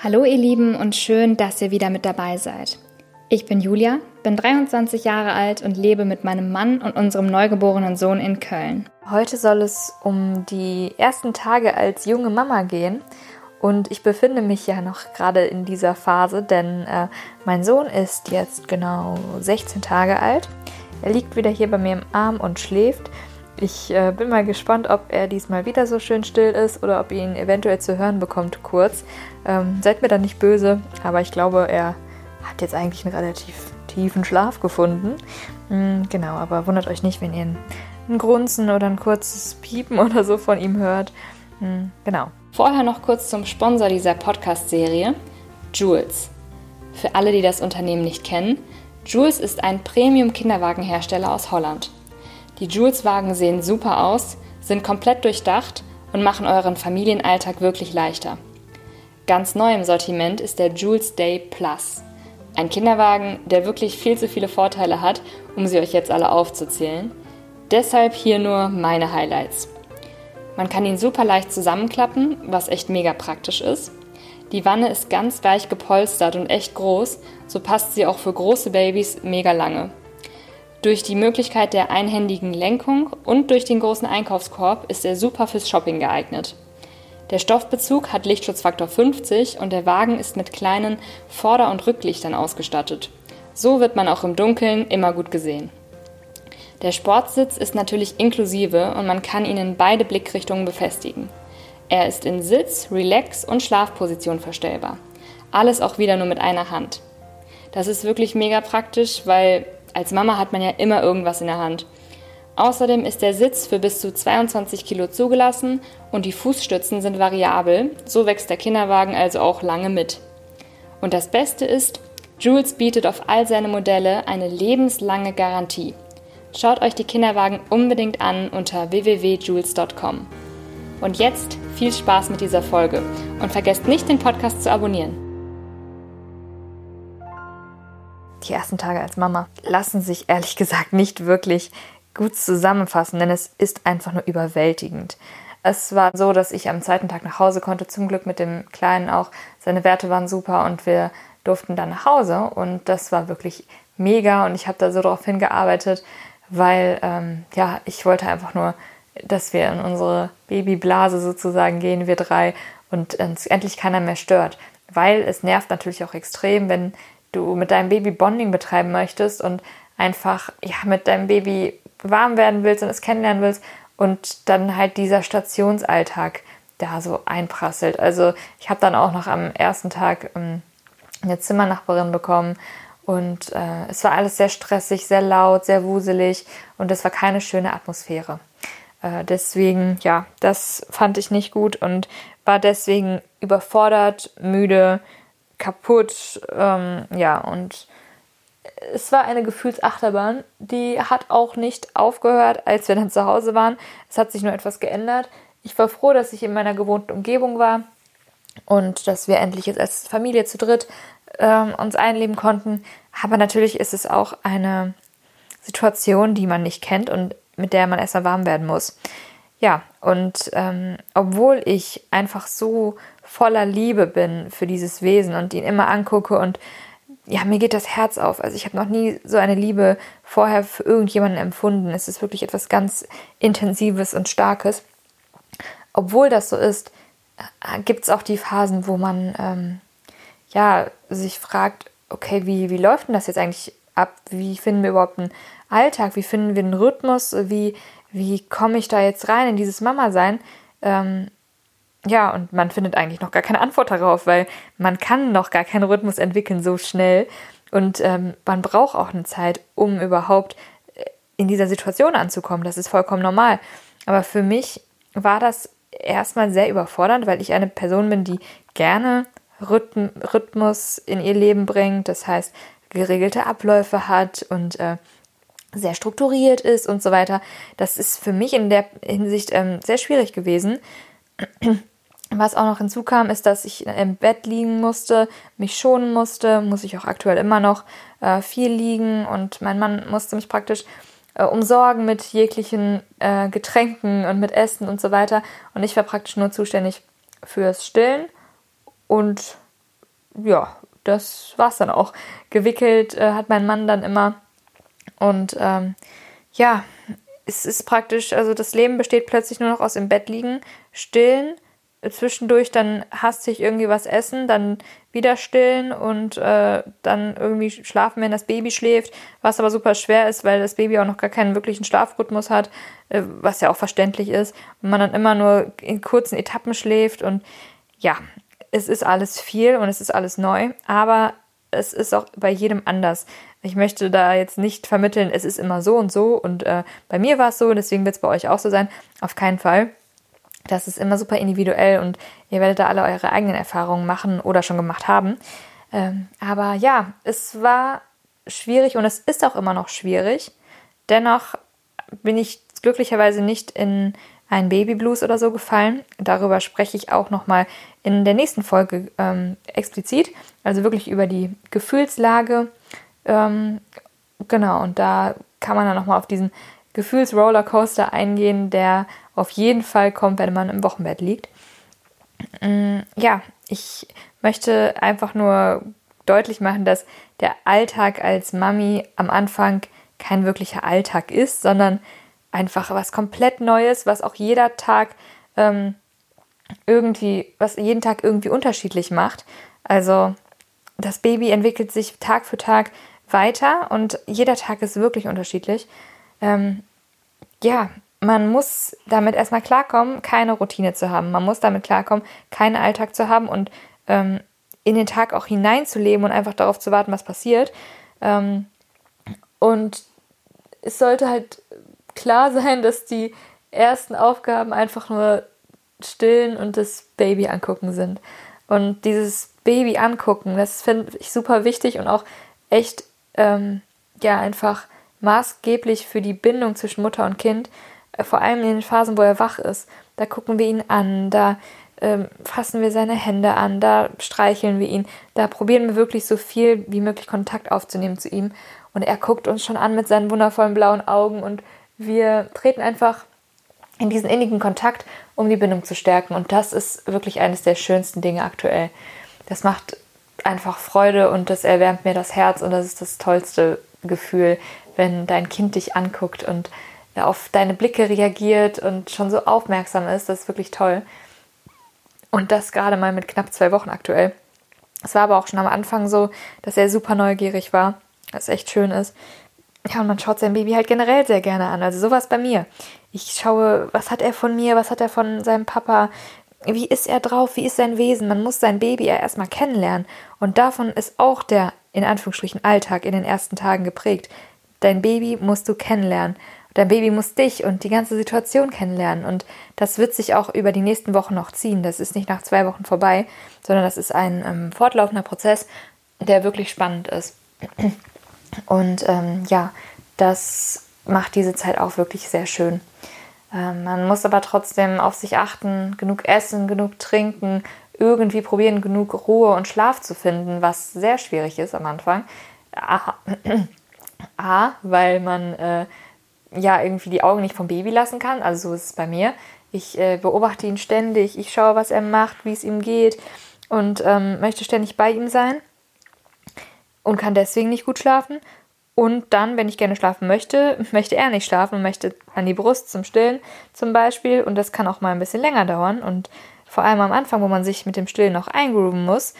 Hallo ihr Lieben und schön, dass ihr wieder mit dabei seid. Ich bin Julia, bin 23 Jahre alt und lebe mit meinem Mann und unserem neugeborenen Sohn in Köln. Heute soll es um die ersten Tage als junge Mama gehen und ich befinde mich ja noch gerade in dieser Phase, denn äh, mein Sohn ist jetzt genau 16 Tage alt. Er liegt wieder hier bei mir im Arm und schläft. Ich äh, bin mal gespannt, ob er diesmal wieder so schön still ist oder ob ihr ihn eventuell zu hören bekommt kurz. Ähm, seid mir da nicht böse, aber ich glaube, er hat jetzt eigentlich einen relativ tiefen Schlaf gefunden. Mhm, genau, aber wundert euch nicht, wenn ihr ein, Grunzen oder ein kurzes Piepen oder so von ihm hört. Mhm, genau. Vorher noch kurz zum Sponsor dieser Podcast-Serie, Jules. Für alle, die das Unternehmen nicht kennen, Jules ist ein Premium-Kinderwagenhersteller aus Holland. Die Jules-Wagen sehen super aus, sind komplett durchdacht und machen euren Familienalltag wirklich leichter. Ganz neu im Sortiment ist der Jules Day Plus. Ein Kinderwagen, der wirklich viel zu viele Vorteile hat, um sie euch jetzt alle aufzuzählen. Deshalb hier nur meine Highlights. Man kann ihn super leicht zusammenklappen, was echt mega praktisch ist. Die Wanne ist ganz weich gepolstert und echt groß, so passt sie auch für große Babys mega lange. Durch die Möglichkeit der einhändigen Lenkung und durch den großen Einkaufskorb ist er super fürs Shopping geeignet. Der Stoffbezug hat Lichtschutzfaktor 50 und der Wagen ist mit kleinen Vorder- und Rücklichtern ausgestattet. So wird man auch im Dunkeln immer gut gesehen. Der Sportsitz ist natürlich inklusive und man kann ihn in beide Blickrichtungen befestigen. Er ist in Sitz, Relax und Schlafposition verstellbar. Alles auch wieder nur mit einer Hand. Das ist wirklich mega praktisch, weil als Mama hat man ja immer irgendwas in der Hand. Außerdem ist der Sitz für bis zu 22 Kilo zugelassen und die Fußstützen sind variabel, so wächst der Kinderwagen also auch lange mit. Und das Beste ist, Jules bietet auf all seine Modelle eine lebenslange Garantie. Schaut euch die Kinderwagen unbedingt an unter www.jules.com. Und jetzt viel Spaß mit dieser Folge und vergesst nicht, den Podcast zu abonnieren. Die ersten Tage als Mama lassen sich ehrlich gesagt nicht wirklich gut zusammenfassen, denn es ist einfach nur überwältigend. Es war so, dass ich am zweiten Tag nach Hause konnte, zum Glück mit dem Kleinen auch. Seine Werte waren super und wir durften dann nach Hause und das war wirklich mega und ich habe da so darauf hingearbeitet, weil ähm, ja, ich wollte einfach nur, dass wir in unsere Babyblase sozusagen gehen, wir drei, und uns endlich keiner mehr stört. Weil es nervt natürlich auch extrem, wenn du mit deinem Baby Bonding betreiben möchtest und einfach ja, mit deinem Baby warm werden willst und es kennenlernen willst und dann halt dieser Stationsalltag da so einprasselt. Also ich habe dann auch noch am ersten Tag ähm, eine Zimmernachbarin bekommen und äh, es war alles sehr stressig, sehr laut, sehr wuselig und es war keine schöne Atmosphäre. Äh, deswegen, ja, das fand ich nicht gut und war deswegen überfordert, müde, kaputt, ähm, ja, und es war eine Gefühlsachterbahn, die hat auch nicht aufgehört, als wir dann zu Hause waren. Es hat sich nur etwas geändert. Ich war froh, dass ich in meiner gewohnten Umgebung war und dass wir endlich jetzt als Familie zu dritt ähm, uns einleben konnten. Aber natürlich ist es auch eine Situation, die man nicht kennt und mit der man erstmal warm werden muss. Ja, und ähm, obwohl ich einfach so voller Liebe bin für dieses Wesen und ihn immer angucke und ja, mir geht das Herz auf. Also ich habe noch nie so eine Liebe vorher für irgendjemanden empfunden. Es ist wirklich etwas ganz Intensives und Starkes. Obwohl das so ist, äh, gibt es auch die Phasen, wo man ähm, ja sich fragt, okay, wie, wie läuft denn das jetzt eigentlich ab? Wie finden wir überhaupt einen Alltag? Wie finden wir einen Rhythmus? Wie, wie komme ich da jetzt rein in dieses Mama-Sein? Ähm, ja, und man findet eigentlich noch gar keine Antwort darauf, weil man kann noch gar keinen Rhythmus entwickeln so schnell. Und ähm, man braucht auch eine Zeit, um überhaupt äh, in dieser Situation anzukommen. Das ist vollkommen normal. Aber für mich war das erstmal sehr überfordernd, weil ich eine Person bin, die gerne Rhythm Rhythmus in ihr Leben bringt. Das heißt, geregelte Abläufe hat und äh, sehr strukturiert ist und so weiter. Das ist für mich in der Hinsicht ähm, sehr schwierig gewesen. Was auch noch hinzukam, ist, dass ich im Bett liegen musste, mich schonen musste, muss ich auch aktuell immer noch äh, viel liegen und mein Mann musste mich praktisch äh, umsorgen mit jeglichen äh, Getränken und mit Essen und so weiter. Und ich war praktisch nur zuständig fürs Stillen und ja, das war's dann auch. Gewickelt äh, hat mein Mann dann immer. Und ähm, ja, es ist praktisch, also das Leben besteht plötzlich nur noch aus im Bett liegen, stillen, zwischendurch dann hastig irgendwie was essen, dann wieder stillen und äh, dann irgendwie schlafen, wenn das Baby schläft, was aber super schwer ist, weil das Baby auch noch gar keinen wirklichen Schlafrhythmus hat, äh, was ja auch verständlich ist, und man dann immer nur in kurzen Etappen schläft und ja, es ist alles viel und es ist alles neu, aber es ist auch bei jedem anders. Ich möchte da jetzt nicht vermitteln, es ist immer so und so und äh, bei mir war es so, deswegen wird es bei euch auch so sein. Auf keinen Fall. Das ist immer super individuell und ihr werdet da alle eure eigenen Erfahrungen machen oder schon gemacht haben. Ähm, aber ja, es war schwierig und es ist auch immer noch schwierig. Dennoch bin ich glücklicherweise nicht in ein Babyblues oder so gefallen. Darüber spreche ich auch nochmal in der nächsten Folge ähm, explizit. Also wirklich über die Gefühlslage. Ähm, genau, und da kann man dann nochmal auf diesen Gefühlsrollercoaster eingehen, der auf jeden Fall kommt, wenn man im Wochenbett liegt. Mm, ja, ich möchte einfach nur deutlich machen, dass der Alltag als Mami am Anfang kein wirklicher Alltag ist, sondern einfach was komplett Neues, was auch jeder Tag ähm, irgendwie, was jeden Tag irgendwie unterschiedlich macht. Also das Baby entwickelt sich Tag für Tag weiter und jeder Tag ist wirklich unterschiedlich. Ähm, ja, man muss damit erstmal klarkommen, keine Routine zu haben. Man muss damit klarkommen, keinen Alltag zu haben und ähm, in den Tag auch hineinzuleben und einfach darauf zu warten, was passiert. Ähm, und es sollte halt klar sein, dass die ersten Aufgaben einfach nur stillen und das Baby angucken sind. Und dieses Baby angucken, das finde ich super wichtig und auch echt, ähm, ja, einfach maßgeblich für die Bindung zwischen Mutter und Kind, äh, vor allem in den Phasen, wo er wach ist. Da gucken wir ihn an, da ähm, fassen wir seine Hände an, da streicheln wir ihn, da probieren wir wirklich so viel wie möglich Kontakt aufzunehmen zu ihm. Und er guckt uns schon an mit seinen wundervollen blauen Augen und wir treten einfach in diesen innigen Kontakt, um die Bindung zu stärken. Und das ist wirklich eines der schönsten Dinge aktuell. Das macht einfach Freude und das erwärmt mir das Herz und das ist das tollste Gefühl, wenn dein Kind dich anguckt und auf deine Blicke reagiert und schon so aufmerksam ist. Das ist wirklich toll. Und das gerade mal mit knapp zwei Wochen aktuell. Es war aber auch schon am Anfang so, dass er super neugierig war, was echt schön ist. Ja, und man schaut sein Baby halt generell sehr gerne an. Also sowas bei mir. Ich schaue, was hat er von mir, was hat er von seinem Papa, wie ist er drauf, wie ist sein Wesen. Man muss sein Baby ja erstmal kennenlernen. Und davon ist auch der, in Anführungsstrichen, Alltag in den ersten Tagen geprägt. Dein Baby musst du kennenlernen. Dein Baby muss dich und die ganze Situation kennenlernen. Und das wird sich auch über die nächsten Wochen noch ziehen. Das ist nicht nach zwei Wochen vorbei, sondern das ist ein ähm, fortlaufender Prozess, der wirklich spannend ist. Und ähm, ja, das macht diese Zeit auch wirklich sehr schön. Ähm, man muss aber trotzdem auf sich achten, genug essen, genug trinken, irgendwie probieren, genug Ruhe und Schlaf zu finden, was sehr schwierig ist am Anfang. A, weil man äh, ja irgendwie die Augen nicht vom Baby lassen kann. Also so ist es bei mir. Ich äh, beobachte ihn ständig, ich schaue, was er macht, wie es ihm geht und ähm, möchte ständig bei ihm sein und kann deswegen nicht gut schlafen. Und dann, wenn ich gerne schlafen möchte, möchte er nicht schlafen und möchte an die Brust zum Stillen zum Beispiel. Und das kann auch mal ein bisschen länger dauern. Und vor allem am Anfang, wo man sich mit dem Stillen noch eingrooven muss,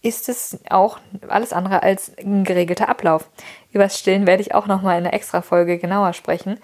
ist es auch alles andere als ein geregelter Ablauf. Über das Stillen werde ich auch nochmal in einer Extra-Folge genauer sprechen.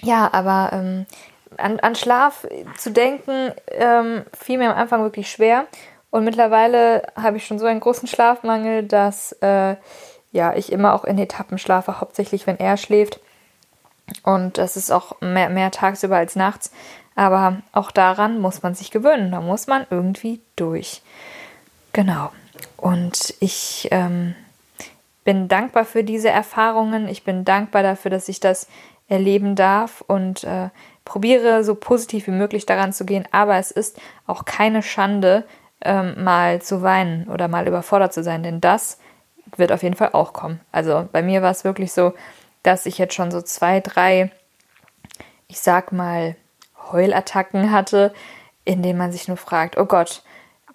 Ja, aber ähm, an, an, Schlaf zu denken, ähm, fiel mir am Anfang wirklich schwer. Und mittlerweile habe ich schon so einen großen Schlafmangel, dass äh, ja, ich immer auch in Etappen schlafe, hauptsächlich wenn er schläft. Und das ist auch mehr, mehr tagsüber als nachts. Aber auch daran muss man sich gewöhnen. Da muss man irgendwie durch. Genau. Und ich ähm, bin dankbar für diese Erfahrungen. Ich bin dankbar dafür, dass ich das erleben darf und äh, probiere so positiv wie möglich daran zu gehen. Aber es ist auch keine Schande, ähm, mal zu weinen oder mal überfordert zu sein, denn das wird auf jeden Fall auch kommen. Also bei mir war es wirklich so, dass ich jetzt schon so zwei, drei, ich sag mal, Heulattacken hatte, in denen man sich nur fragt, oh Gott,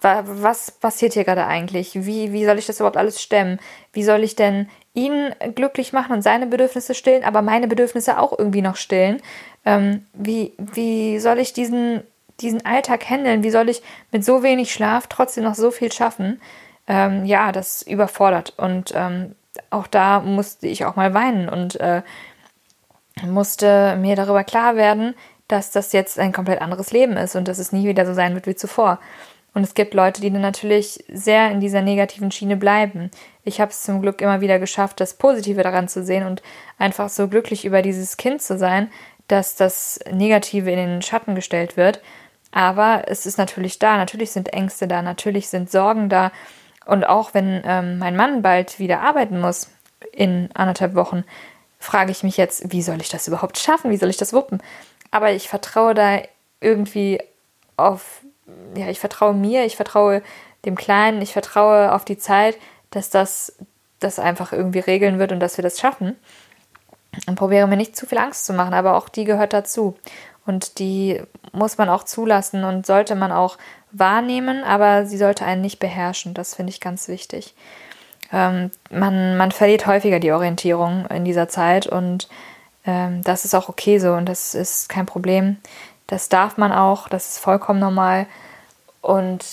was passiert hier gerade eigentlich? Wie, wie soll ich das überhaupt alles stemmen? Wie soll ich denn ihn glücklich machen und seine Bedürfnisse stillen, aber meine Bedürfnisse auch irgendwie noch stillen? Ähm, wie, wie soll ich diesen, diesen Alltag handeln? Wie soll ich mit so wenig Schlaf trotzdem noch so viel schaffen? Ähm, ja, das überfordert. Und ähm, auch da musste ich auch mal weinen und äh, musste mir darüber klar werden, dass das jetzt ein komplett anderes Leben ist und dass es nie wieder so sein wird wie zuvor. Und es gibt Leute, die dann natürlich sehr in dieser negativen Schiene bleiben. Ich habe es zum Glück immer wieder geschafft, das Positive daran zu sehen und einfach so glücklich über dieses Kind zu sein, dass das Negative in den Schatten gestellt wird. Aber es ist natürlich da, natürlich sind Ängste da, natürlich sind Sorgen da. Und auch wenn ähm, mein Mann bald wieder arbeiten muss, in anderthalb Wochen, frage ich mich jetzt, wie soll ich das überhaupt schaffen? Wie soll ich das wuppen? Aber ich vertraue da irgendwie auf ja, ich vertraue mir, ich vertraue dem Kleinen, ich vertraue auf die Zeit, dass das das einfach irgendwie regeln wird und dass wir das schaffen. Und probiere mir nicht zu viel Angst zu machen, aber auch die gehört dazu. Und die muss man auch zulassen und sollte man auch wahrnehmen, aber sie sollte einen nicht beherrschen. Das finde ich ganz wichtig. Ähm, man, man verliert häufiger die Orientierung in dieser Zeit und ähm, das ist auch okay so und das ist kein Problem. Das darf man auch, das ist vollkommen normal. Und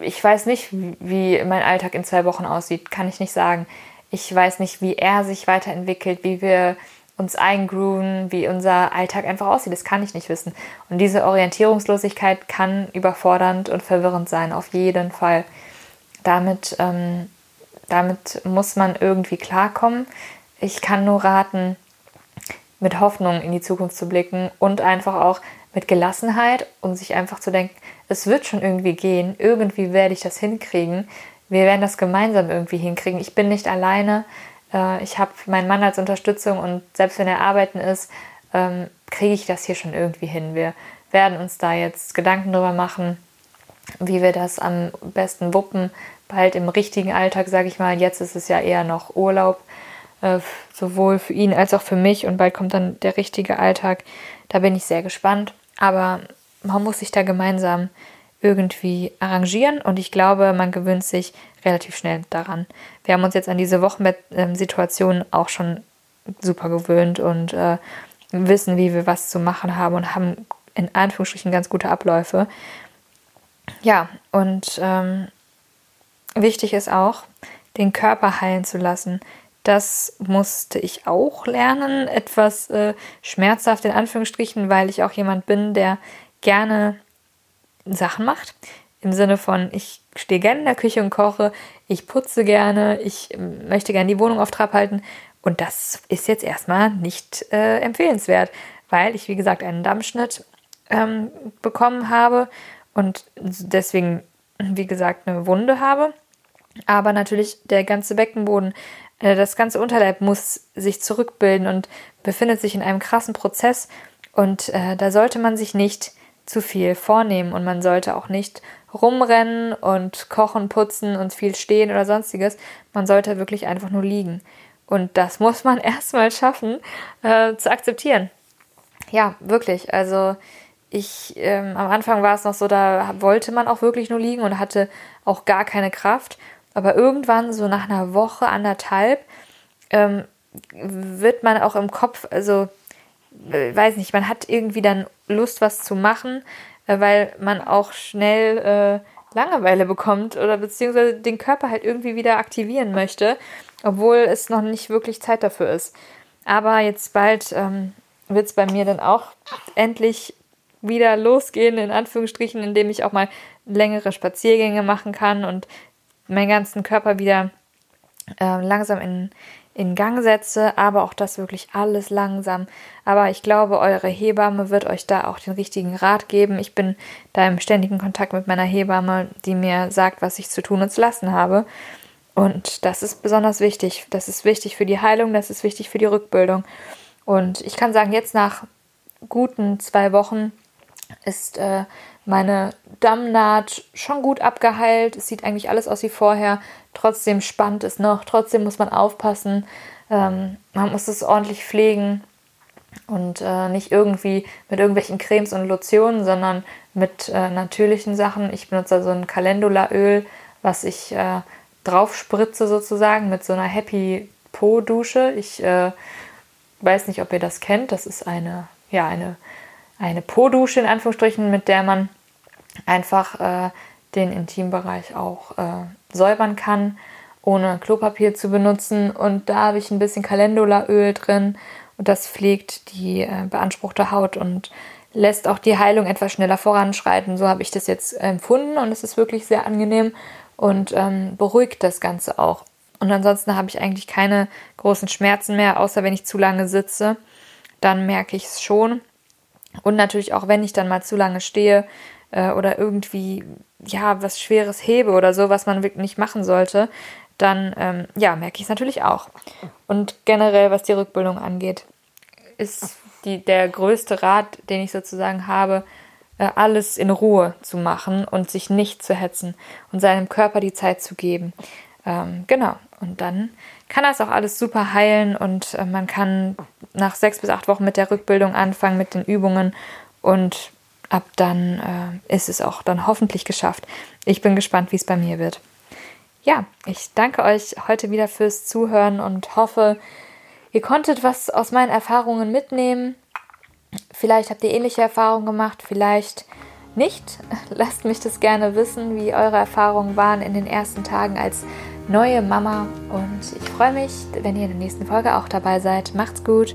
ich weiß nicht, wie mein Alltag in zwei Wochen aussieht, kann ich nicht sagen. Ich weiß nicht, wie er sich weiterentwickelt, wie wir uns eingrooven, wie unser Alltag einfach aussieht. Das kann ich nicht wissen. Und diese Orientierungslosigkeit kann überfordernd und verwirrend sein, auf jeden Fall. Damit, ähm, damit muss man irgendwie klarkommen. Ich kann nur raten, mit Hoffnung in die Zukunft zu blicken und einfach auch mit Gelassenheit, um sich einfach zu denken, es wird schon irgendwie gehen, irgendwie werde ich das hinkriegen, wir werden das gemeinsam irgendwie hinkriegen. Ich bin nicht alleine, äh, ich habe meinen Mann als Unterstützung und selbst wenn er arbeiten ist, ähm, kriege ich das hier schon irgendwie hin. Wir werden uns da jetzt Gedanken drüber machen, wie wir das am besten wuppen, bald im richtigen Alltag, sage ich mal. Jetzt ist es ja eher noch Urlaub, äh, sowohl für ihn als auch für mich und bald kommt dann der richtige Alltag. Da bin ich sehr gespannt. Aber man muss sich da gemeinsam irgendwie arrangieren und ich glaube, man gewöhnt sich relativ schnell daran. Wir haben uns jetzt an diese Wochenbettsituation auch schon super gewöhnt und äh, wissen, wie wir was zu machen haben und haben in Anführungsstrichen ganz gute Abläufe. Ja, und ähm, wichtig ist auch, den Körper heilen zu lassen. Das musste ich auch lernen, etwas äh, schmerzhaft in Anführungsstrichen, weil ich auch jemand bin, der gerne Sachen macht. Im Sinne von, ich stehe gerne in der Küche und koche, ich putze gerne, ich ähm, möchte gerne die Wohnung auf Trab halten. Und das ist jetzt erstmal nicht äh, empfehlenswert, weil ich, wie gesagt, einen Dammschnitt ähm, bekommen habe und deswegen, wie gesagt, eine Wunde habe. Aber natürlich der ganze Beckenboden äh, das ganze Unterleib muss sich zurückbilden und befindet sich in einem krassen Prozess. Und äh, da sollte man sich nicht zu viel vornehmen und man sollte auch nicht rumrennen und kochen, putzen und viel stehen oder sonstiges. Man sollte wirklich einfach nur liegen. Und das muss man erstmal schaffen äh, zu akzeptieren. Ja, wirklich. Also ich ähm, am Anfang war es noch so, da wollte man auch wirklich nur liegen und hatte auch gar keine Kraft. Aber irgendwann, so nach einer Woche, anderthalb, ähm, wird man auch im Kopf, also weiß nicht, man hat irgendwie dann Lust, was zu machen, äh, weil man auch schnell äh, Langeweile bekommt oder beziehungsweise den Körper halt irgendwie wieder aktivieren möchte, obwohl es noch nicht wirklich Zeit dafür ist. Aber jetzt bald ähm, wird es bei mir dann auch endlich wieder losgehen, in Anführungsstrichen, indem ich auch mal längere Spaziergänge machen kann und meinen ganzen Körper wieder äh, langsam in, in Gang setze, aber auch das wirklich alles langsam. Aber ich glaube, eure Hebamme wird euch da auch den richtigen Rat geben. Ich bin da im ständigen Kontakt mit meiner Hebamme, die mir sagt, was ich zu tun und zu lassen habe. Und das ist besonders wichtig. Das ist wichtig für die Heilung, das ist wichtig für die Rückbildung. Und ich kann sagen, jetzt nach guten zwei Wochen ist äh, meine Dammnaht schon gut abgeheilt. Es sieht eigentlich alles aus wie vorher. Trotzdem spannt es noch. Trotzdem muss man aufpassen. Ähm, man muss es ordentlich pflegen. Und äh, nicht irgendwie mit irgendwelchen Cremes und Lotionen, sondern mit äh, natürlichen Sachen. Ich benutze also ein Calendula-Öl, was ich äh, drauf spritze sozusagen mit so einer Happy Po-Dusche. Ich äh, weiß nicht, ob ihr das kennt. Das ist eine, ja, eine, eine Po-Dusche in Anführungsstrichen, mit der man einfach äh, den Intimbereich auch äh, säubern kann, ohne Klopapier zu benutzen. Und da habe ich ein bisschen Calendula-Öl drin und das pflegt die äh, beanspruchte Haut und lässt auch die Heilung etwas schneller voranschreiten. So habe ich das jetzt empfunden und es ist wirklich sehr angenehm und ähm, beruhigt das Ganze auch. Und ansonsten habe ich eigentlich keine großen Schmerzen mehr, außer wenn ich zu lange sitze. Dann merke ich es schon. Und natürlich auch, wenn ich dann mal zu lange stehe äh, oder irgendwie ja was Schweres hebe oder so, was man wirklich nicht machen sollte, dann ähm, ja merke ich es natürlich auch. Und generell, was die Rückbildung angeht, ist die, der größte Rat, den ich sozusagen habe, äh, alles in Ruhe zu machen und sich nicht zu hetzen und seinem Körper die Zeit zu geben. Ähm, genau. Und dann kann das auch alles super heilen und äh, man kann nach sechs bis acht Wochen mit der Rückbildung anfangen, mit den Übungen und ab dann äh, ist es auch dann hoffentlich geschafft. Ich bin gespannt, wie es bei mir wird. Ja, ich danke euch heute wieder fürs Zuhören und hoffe, ihr konntet was aus meinen Erfahrungen mitnehmen. Vielleicht habt ihr ähnliche Erfahrungen gemacht, vielleicht nicht. Lasst mich das gerne wissen, wie eure Erfahrungen waren in den ersten Tagen als neue Mama. Und ich freue mich, wenn ihr in der nächsten Folge auch dabei seid. Macht's gut!